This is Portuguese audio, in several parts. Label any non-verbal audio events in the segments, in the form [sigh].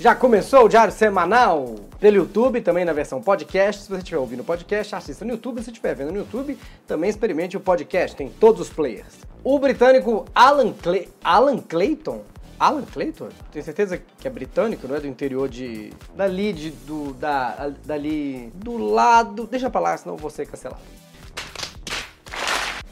Já começou o Diário Semanal pelo YouTube, também na versão podcast. Se você estiver ouvindo o podcast, assista no YouTube. Se estiver vendo no YouTube, também experimente o podcast. Tem todos os players. O britânico Alan, Clay Alan Clayton Alan Clayton? Tenho certeza que é britânico, não é do interior de. Dali, de, do. Da, dali. Do lado. Deixa pra lá, senão eu vou ser cancelado.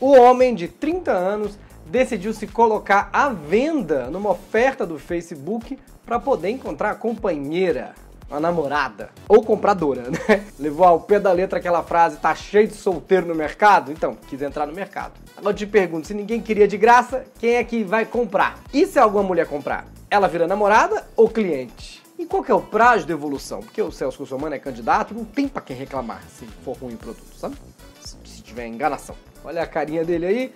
O homem de 30 anos decidiu se colocar à venda numa oferta do Facebook para poder encontrar a companheira, a namorada ou compradora, [laughs] né? Levou ao pé da letra aquela frase: tá cheio de solteiro no mercado? Então, quis entrar no mercado. Agora te pergunto: se ninguém queria de graça, quem é que vai comprar? E se alguma mulher comprar? Ela vira namorada ou cliente? E qual que é o prazo de evolução? Porque o Celso Russomano é candidato, não tem pra quem reclamar se for ruim o produto, sabe? Se tiver enganação. Olha a carinha dele aí.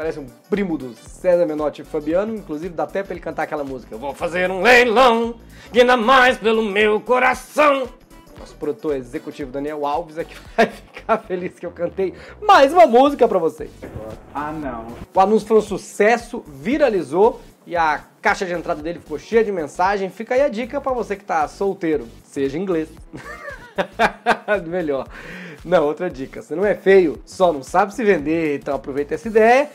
Parece um primo do César Menotti Fabiano. Inclusive, dá até pra ele cantar aquela música. Eu vou fazer um leilão, que ainda mais pelo meu coração. Nosso produtor executivo Daniel Alves é que [laughs] vai ficar feliz que eu cantei mais uma música pra vocês. Ah, não. O anúncio foi um sucesso, viralizou e a caixa de entrada dele ficou cheia de mensagem. Fica aí a dica pra você que tá solteiro, seja inglês. [laughs] Melhor. Não, outra dica. Você não é feio, só não sabe se vender, então aproveita essa ideia.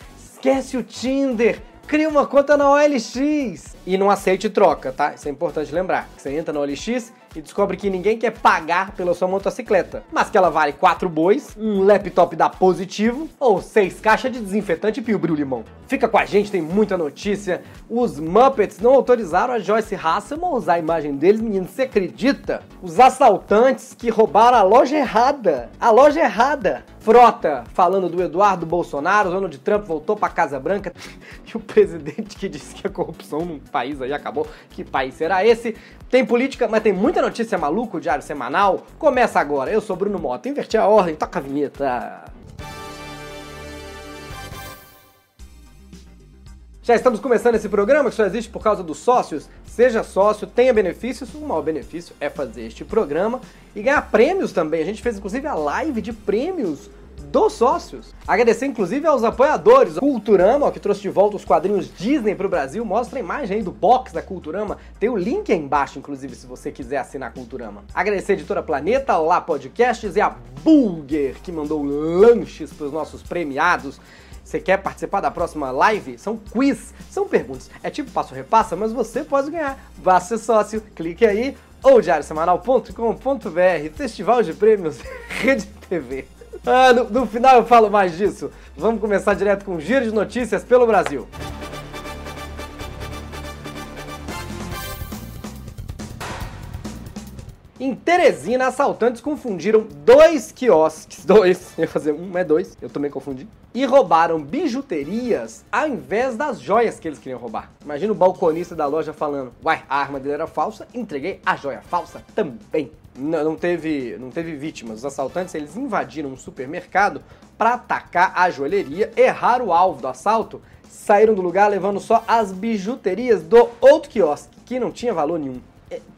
Esquece o Tinder. Cria uma conta na OLX e não aceite troca, tá? Isso é importante lembrar. Você entra na OLX e descobre que ninguém quer pagar pela sua motocicleta, mas que ela vale 4 bois, um laptop da Positivo ou 6 caixas de desinfetante Pio Limão. Fica com a gente, tem muita notícia. Os Muppets não autorizaram a Joyce Hasselman a usar a imagem deles, menino, você acredita? Os assaltantes que roubaram a loja errada. A loja errada. Frota falando do Eduardo Bolsonaro, Donald Trump voltou pra Casa Branca [laughs] e o presidente que disse que a corrupção no país aí acabou. Que país será esse? Tem política, mas tem muita notícia maluca, o Diário Semanal. Começa agora. Eu sou Bruno Mota. Inverti a ordem, toca a vinheta. Já estamos começando esse programa que só existe por causa dos sócios. Seja sócio, tenha benefícios. O maior benefício é fazer este programa e ganhar prêmios também. A gente fez inclusive a live de prêmios dos sócios. Agradecer inclusive aos apoiadores. Culturama, ó, que trouxe de volta os quadrinhos Disney para o Brasil. Mostra a imagem aí do box da Culturama. Tem o link aí embaixo, inclusive, se você quiser assinar a Culturama. Agradecer a Editora Planeta, Olá Podcasts e a Bulger, que mandou lanches para os nossos premiados. Você quer participar da próxima live? São quiz, são perguntas. É tipo passo repassa, mas você pode ganhar. Vá ser sócio, clique aí ou diariosemanal.com.br, Festival de Prêmios [laughs] Rede TV. Ah, no, no final eu falo mais disso. Vamos começar direto com um giro de notícias pelo Brasil. Em Teresina, assaltantes confundiram dois quiosques, [laughs] dois, ia fazer um, é dois, eu também confundi, e roubaram bijuterias ao invés das joias que eles queriam roubar. Imagina o balconista da loja falando, uai, a arma dele era falsa, entreguei a joia falsa também. Não, teve, não teve vítimas. Os assaltantes, eles invadiram um supermercado para atacar a joalheria, erraram o alvo do assalto, saíram do lugar levando só as bijuterias do outro quiosque, que não tinha valor nenhum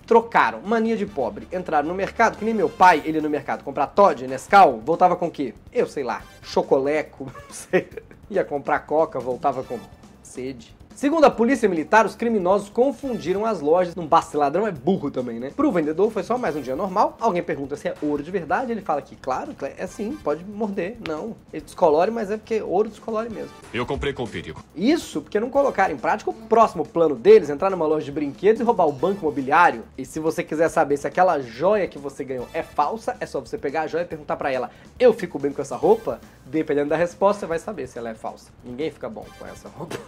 trocaram. Mania de pobre. Entraram no mercado, que nem meu pai, ele no mercado comprar Todd, Nescau, voltava com o quê? Eu sei lá, chocoleco, [laughs] não sei. Ia comprar coca, voltava com sede. Segundo a polícia militar, os criminosos confundiram as lojas. Não basta ladrão, é burro também, né? Pro vendedor foi só mais um dia normal. Alguém pergunta se é ouro de verdade, ele fala que, claro, é sim, pode morder. Não, ele descolore, mas é porque ouro descolore mesmo. Eu comprei com perigo. Isso porque não colocaram em prática o próximo plano deles, entrar numa loja de brinquedos e roubar o banco imobiliário. E se você quiser saber se aquela joia que você ganhou é falsa, é só você pegar a joia e perguntar para ela: "Eu fico bem com essa roupa?" Dependendo da resposta, você vai saber se ela é falsa. Ninguém fica bom com essa roupa.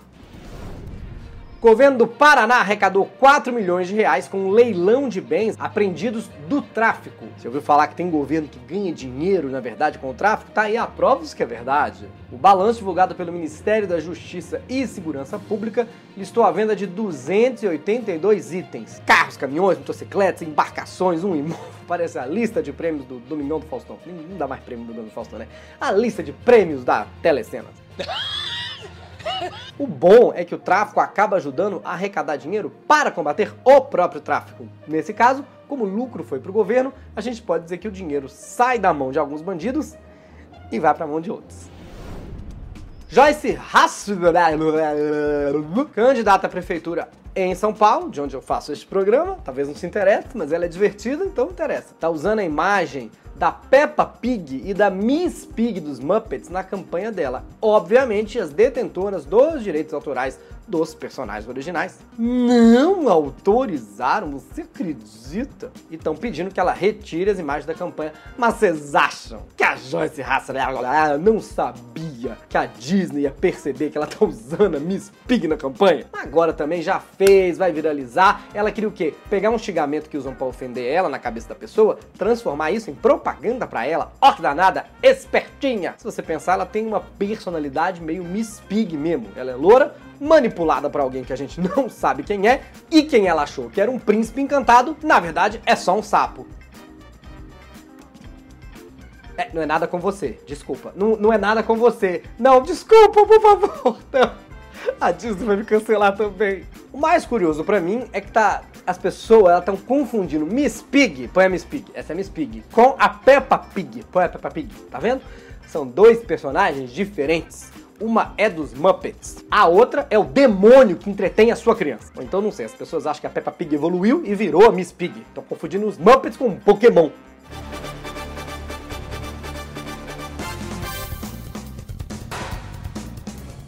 Governo do Paraná arrecadou 4 milhões de reais com um leilão de bens apreendidos do tráfico. Você ouviu falar que tem governo que ganha dinheiro, na verdade, com o tráfico? Tá aí a prova que é verdade. O balanço divulgado pelo Ministério da Justiça e Segurança Pública listou a venda de 282 itens. Carros, caminhões, motocicletas, embarcações, um imóvel. [laughs] Parece a lista de prêmios do Domingão do Faustão. Não dá mais prêmio do Domingão do Faustão, né? A lista de prêmios da Telecena. O bom é que o tráfico acaba ajudando a arrecadar dinheiro para combater o próprio tráfico. Nesse caso, como o lucro foi para o governo, a gente pode dizer que o dinheiro sai da mão de alguns bandidos e vai para a mão de outros. Joyce Hasselman, candidata à prefeitura em São Paulo, de onde eu faço este programa. Talvez não se interesse, mas ela é divertida, então interessa. Tá usando a imagem da Peppa Pig e da Miss Pig dos Muppets na campanha dela. Obviamente, as detentoras dos direitos autorais dos personagens originais não autorizaram, você acredita? E estão pedindo que ela retire as imagens da campanha. Mas vocês acham que a Joyce Hasser não sabia que a Disney ia perceber que ela tá usando a Miss Pig na campanha? Agora também já fez, vai viralizar. Ela queria o quê? Pegar um xingamento que usam para ofender ela na cabeça da pessoa, transformar isso em propaganda para ela. Ó que danada, espertinha! Se você pensar, ela tem uma personalidade meio Miss Pig mesmo. Ela é loura, manipulada para alguém que a gente não [laughs] sabe quem é, e quem ela achou que era um príncipe encantado, na verdade é só um sapo. É, não é nada com você, desculpa. Não, não é nada com você. Não, desculpa, por favor. [laughs] Não. A Disney vai me cancelar também. O mais curioso para mim é que tá as pessoas estão confundindo Miss Pig, põe a Miss Pig, essa é Miss Pig, com a Peppa Pig, põe a Peppa Pig, tá vendo? São dois personagens diferentes. Uma é dos Muppets, a outra é o demônio que entretém a sua criança. Ou então, não sei, as pessoas acham que a Peppa Pig evoluiu e virou a Miss Pig. Estão confundindo os Muppets com Pokémon.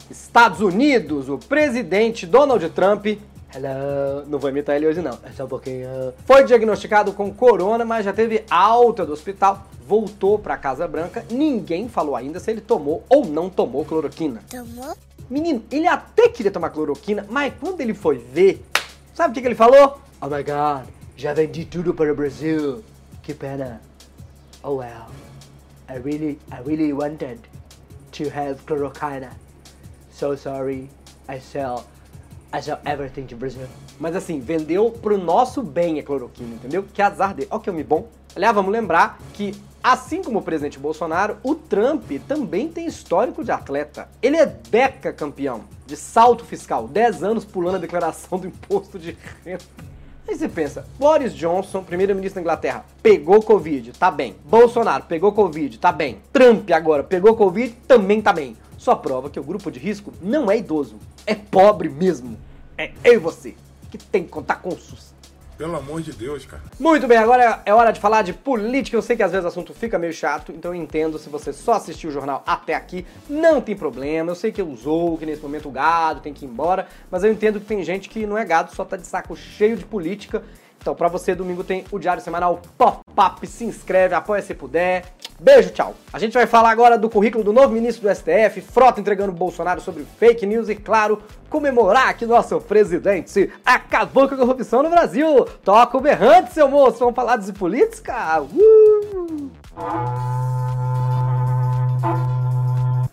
Estados Unidos, o presidente Donald Trump Hello. Não vou imitar ele hoje não, é só um pouquinho. Foi diagnosticado com corona, mas já teve alta do hospital, voltou para Casa Branca. Ninguém falou ainda se ele tomou ou não tomou cloroquina. Tomou? Menino, ele até queria tomar cloroquina, mas quando ele foi ver, sabe o que, que ele falou? Oh my god, já vendi tudo para o Brasil. Que pena. Oh well, I really, I really wanted to have chloroquina. So sorry, I sell Sell everything to Brazil. Mas assim, vendeu pro nosso bem a cloroquina, entendeu? Que azar dele. Ó que homem bom. Aliás, vamos lembrar que, assim como o presidente Bolsonaro, o Trump também tem histórico de atleta. Ele é deca campeão de salto fiscal, 10 anos pulando a declaração do imposto de renda. Aí você pensa, Boris Johnson, primeiro-ministro da Inglaterra, pegou Covid, tá bem. Bolsonaro pegou Covid, tá bem. Trump agora pegou Covid, também tá bem. Só prova que o grupo de risco não é idoso, é pobre mesmo. É eu e você, que tem que contar com o SUS. Pelo amor de Deus, cara. Muito bem, agora é hora de falar de política. Eu sei que às vezes o assunto fica meio chato, então eu entendo se você só assistiu o jornal até aqui, não tem problema. Eu sei que usou, que nesse momento o gado tem que ir embora, mas eu entendo que tem gente que não é gado, só tá de saco cheio de política. Então, para você, domingo tem o Diário Semanal Pop-Up. Se inscreve, apoia se puder. Beijo, tchau. A gente vai falar agora do currículo do novo ministro do STF, Frota entregando Bolsonaro sobre fake news e, claro, comemorar que nosso presidente acabou com a corrupção no Brasil. Toca o berrante, seu moço. Vamos falar de política? Uh!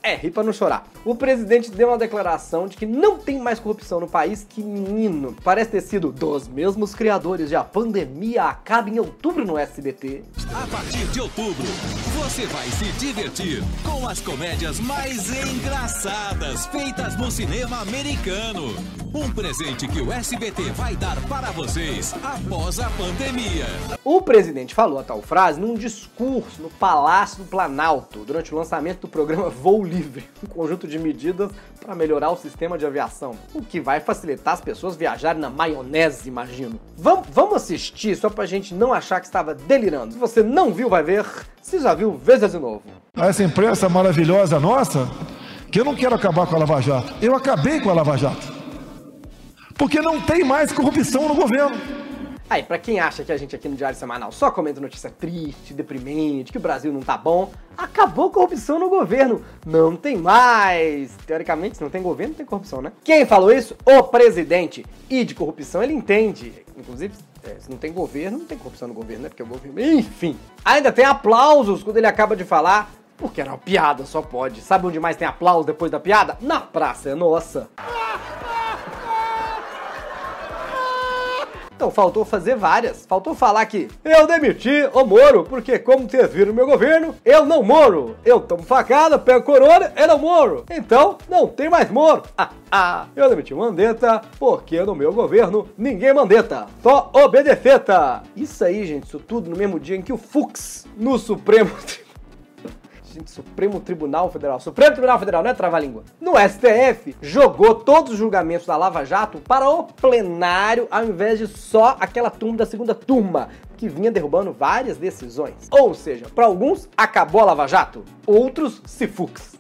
É, ri pra não chorar. O presidente deu uma declaração de que não tem mais corrupção no país que, menino, parece ter sido dos mesmos criadores de A Pandemia Acaba em Outubro no SBT. A partir de outubro, você vai se divertir com as comédias mais engraçadas feitas no cinema americano. Um presente que o SBT vai dar para vocês após a pandemia. O presidente falou a tal frase num discurso no Palácio do Planalto durante o lançamento do programa Voo Livre, [laughs] um conjunto de medidas para melhorar o sistema de aviação, o que vai facilitar as pessoas viajarem na maionese, imagino. Vamos, vamos assistir só pra gente não achar que estava delirando. Se você não viu, vai ver. Se já viu, veja de novo. Essa imprensa maravilhosa nossa, que eu não quero acabar com a Lava Jato. Eu acabei com a Lava Jato. Porque não tem mais corrupção no governo. Aí, pra quem acha que a gente aqui no Diário Semanal só comenta notícia triste, deprimente, que o Brasil não tá bom, acabou corrupção no governo. Não tem mais. Teoricamente, se não tem governo, não tem corrupção, né? Quem falou isso? O presidente. E de corrupção ele entende. Inclusive, é, se não tem governo, não tem corrupção no governo, né? Porque o governo. Enfim. Ainda tem aplausos quando ele acaba de falar. Porque era uma piada, só pode. Sabe onde mais tem aplausos depois da piada? Na Praça é Nossa. Então faltou fazer várias. Faltou falar que eu demiti o Moro, porque como vocês viram no meu governo, eu não moro. Eu tomo facada, pego corona, eu não moro. Então não tem mais Moro. Ah, ah. Eu demiti o Mandetta, porque no meu governo ninguém mandeta, só obedeceta. Isso aí, gente, isso tudo no mesmo dia em que o Fux, no Supremo [laughs] Gente, Supremo Tribunal Federal. Supremo Tribunal Federal, não é trava-língua. No STF, jogou todos os julgamentos da Lava Jato para o plenário, ao invés de só aquela turma da segunda turma, que vinha derrubando várias decisões. Ou seja, para alguns, acabou a Lava Jato. Outros, se fux.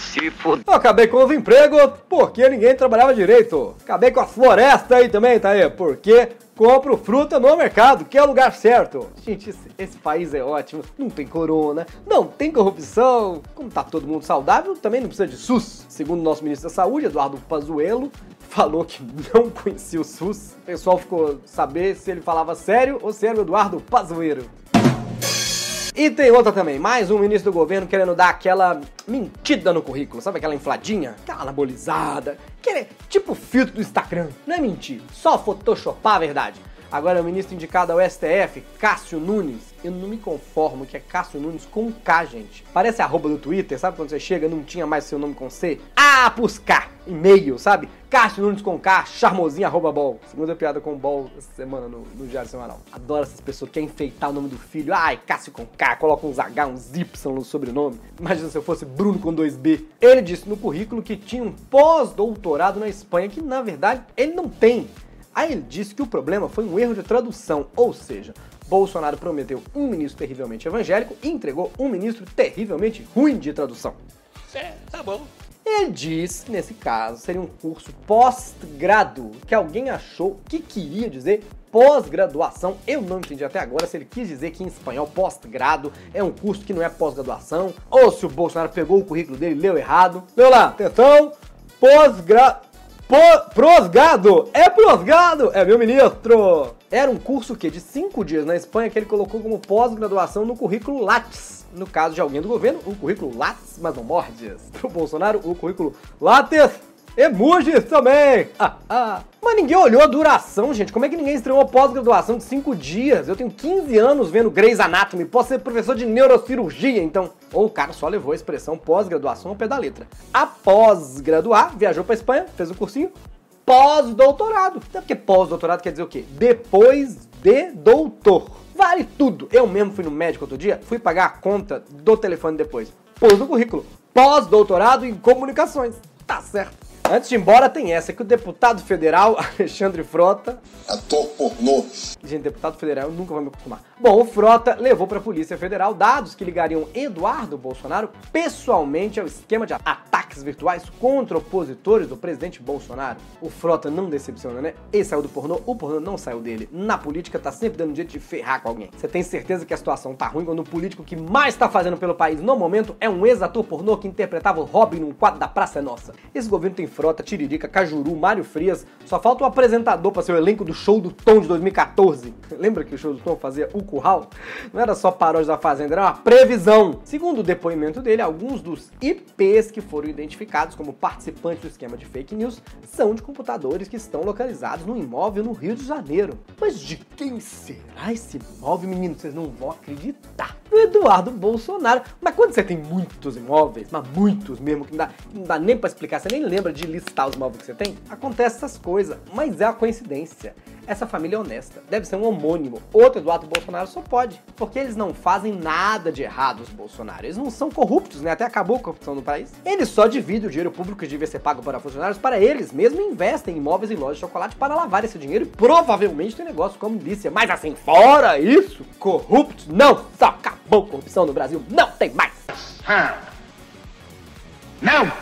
Se fud... Eu acabei com os empregos porque ninguém trabalhava direito. Acabei com as florestas aí também, tá aí? Porque compro fruta no mercado, que é o lugar certo. Gente, esse, esse, país é ótimo. Não tem corona, não tem corrupção. Como tá todo mundo saudável, também não precisa de SUS. Segundo o nosso ministro da Saúde, Eduardo Pazuello, falou que não conhecia o SUS. O pessoal ficou saber se ele falava sério ou se era o Eduardo Pazuello. E tem outra também, mais um ministro do governo querendo dar aquela mentida no currículo, sabe aquela infladinha? Aquela anabolizada, que tipo filtro do Instagram. Não é mentir, só photoshopar a verdade. Agora o ministro indicado ao STF, Cássio Nunes. Eu não me conformo que é Cássio Nunes com K, gente. Parece arroba do Twitter, sabe quando você chega não tinha mais seu nome com C? Ah, K, e-mail, sabe? Cássio Nunes com K, charmosinho, arroba bol. Segunda piada com bol essa semana no, no Diário Semanal. Adoro essas pessoas que querem enfeitar o nome do filho. Ai, Cássio com K, coloca uns H, uns Y no sobrenome. Imagina se eu fosse Bruno com 2B. Ele disse no currículo que tinha um pós-doutorado na Espanha, que na verdade ele não tem. Aí ele disse que o problema foi um erro de tradução, ou seja, Bolsonaro prometeu um ministro terrivelmente evangélico e entregou um ministro terrivelmente ruim de tradução. É, tá bom. Ele diz que nesse caso seria um curso pós-grado, que alguém achou que queria dizer pós-graduação. Eu não entendi até agora se ele quis dizer que em espanhol pós-grado é um curso que não é pós-graduação, ou se o Bolsonaro pegou o currículo dele e leu errado. Leu lá, atenção, pós-grado prosgado! É prosgado! É meu ministro! Era um curso que de cinco dias na Espanha que ele colocou como pós-graduação no currículo Lattes. No caso de alguém do governo, o currículo Lattes, mas não mordes. Pro Bolsonaro, o currículo Lattes Emojis também! Ah, ah. Mas ninguém olhou a duração, gente. Como é que ninguém estreou pós-graduação de 5 dias? Eu tenho 15 anos vendo Grey's Anatomy. Posso ser professor de neurocirurgia, então. Ou o cara só levou a expressão pós-graduação ao pé da letra. Após graduar, viajou pra Espanha, fez um cursinho. Pós-doutorado. Até porque pós-doutorado quer dizer o quê? Depois de doutor. Vale tudo. Eu mesmo fui no médico outro dia, fui pagar a conta do telefone depois. Pôs no currículo. Pós-doutorado em comunicações. Tá certo. Antes de ir embora, tem essa que o deputado federal [laughs] Alexandre Frota. Ator pornô. Gente, deputado federal, eu nunca vou me acostumar. Bom, o Frota levou para a Polícia Federal dados que ligariam Eduardo Bolsonaro pessoalmente ao esquema de ataques virtuais contra opositores do presidente Bolsonaro. O Frota não decepciona, né? Ele saiu do pornô, o pornô não saiu dele. Na política, tá sempre dando um jeito de ferrar com alguém. Você tem certeza que a situação tá ruim quando o político que mais tá fazendo pelo país no momento é um ex-ator pornô que interpretava o Robin num quadro da Praça Nossa. Esse governo tem Frota, Tiririca, Cajuru, Mário Frias. Só falta o apresentador para ser o elenco do show do Tom de 2014. [laughs] Lembra que o show do Tom fazia o curral? Não era só paródia da Fazenda, era uma previsão. Segundo o depoimento dele, alguns dos IPs que foram identificados como participantes do esquema de fake news são de computadores que estão localizados no imóvel no Rio de Janeiro. Mas de quem será esse imóvel, menino? Vocês não vão acreditar. Do Eduardo Bolsonaro. Mas quando você tem muitos imóveis, mas muitos mesmo, que não dá, não dá nem para explicar, você nem lembra de listar os móveis que você tem, acontece essas coisas. Mas é a coincidência. Essa família é honesta. Deve ser um homônimo. Outro Eduardo Bolsonaro só pode. Porque eles não fazem nada de errado, os Bolsonaro. Eles não são corruptos, né? Até acabou a corrupção no país. Eles só dividem o dinheiro público que devia ser pago para funcionários para eles mesmo investem em imóveis e lojas de chocolate para lavar esse dinheiro e provavelmente tem negócio como milícia. Mas assim, fora isso, corruptos não. Só acabou a corrupção no Brasil. Não tem mais. Não!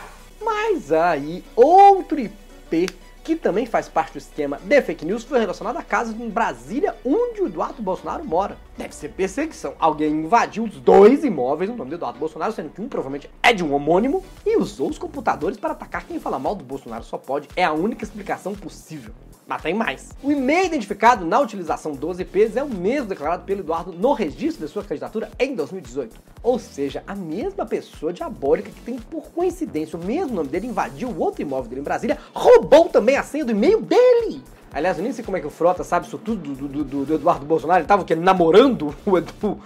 Mas aí, outro IP que também faz parte do esquema de fake news, foi relacionado à casa em Brasília, onde o Eduardo Bolsonaro mora. Deve ser perseguição. Alguém invadiu os dois imóveis no nome do Eduardo Bolsonaro, sendo que um provavelmente é de um homônimo, e usou os computadores para atacar quem fala mal do Bolsonaro só pode. É a única explicação possível. Mas tem mais. O e-mail identificado na utilização dos IPs é o mesmo declarado pelo Eduardo no registro de sua candidatura em 2018. Ou seja, a mesma pessoa diabólica que tem, por coincidência, o mesmo nome dele invadiu o outro imóvel dele em Brasília, roubou também a senha do e-mail dele. Aliás, eu nem sei como é que o Frota sabe isso tudo do, do, do, do Eduardo Bolsonaro. Ele tava o quê? Namorando o Edu,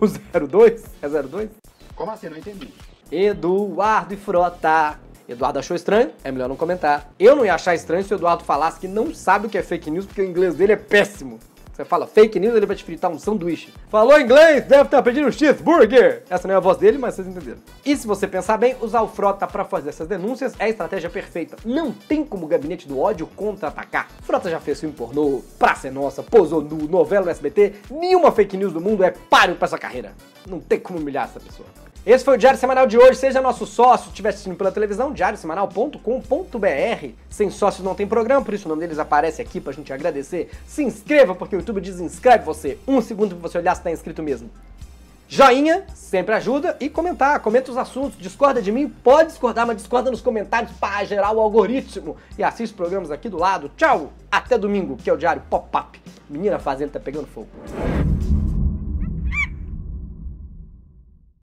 o 02? É 02? Como assim? Não entendi. Eduardo e Frota. Eduardo achou estranho? É melhor não comentar. Eu não ia achar estranho se o Eduardo falasse que não sabe o que é fake news porque o inglês dele é péssimo. Você fala fake news, ele vai te fritar um sanduíche. Falou inglês, deve estar pedindo um cheeseburger. Essa não é a voz dele, mas vocês entenderam. E se você pensar bem, usar o Frota para fazer essas denúncias é a estratégia perfeita. Não tem como o gabinete do ódio contra-atacar. Frota já fez filme pornô, Praça é Nossa, posou nu, novela no SBT. Nenhuma fake news do mundo é páreo para essa carreira. Não tem como humilhar essa pessoa. Esse foi o Diário Semanal de hoje. Seja nosso sócio, se estiver assistindo pela televisão, diariosemanal.com.br. Sem sócios não tem programa, por isso o nome deles aparece aqui pra gente agradecer. Se inscreva, porque o YouTube desinscreve você. Um segundo pra você olhar se tá inscrito mesmo. Joinha, sempre ajuda. E comentar, comenta os assuntos. Discorda de mim? Pode discordar, mas discorda nos comentários para gerar o algoritmo. E assiste os programas aqui do lado. Tchau! Até domingo, que é o Diário Pop-Up. Menina Fazenda tá pegando fogo.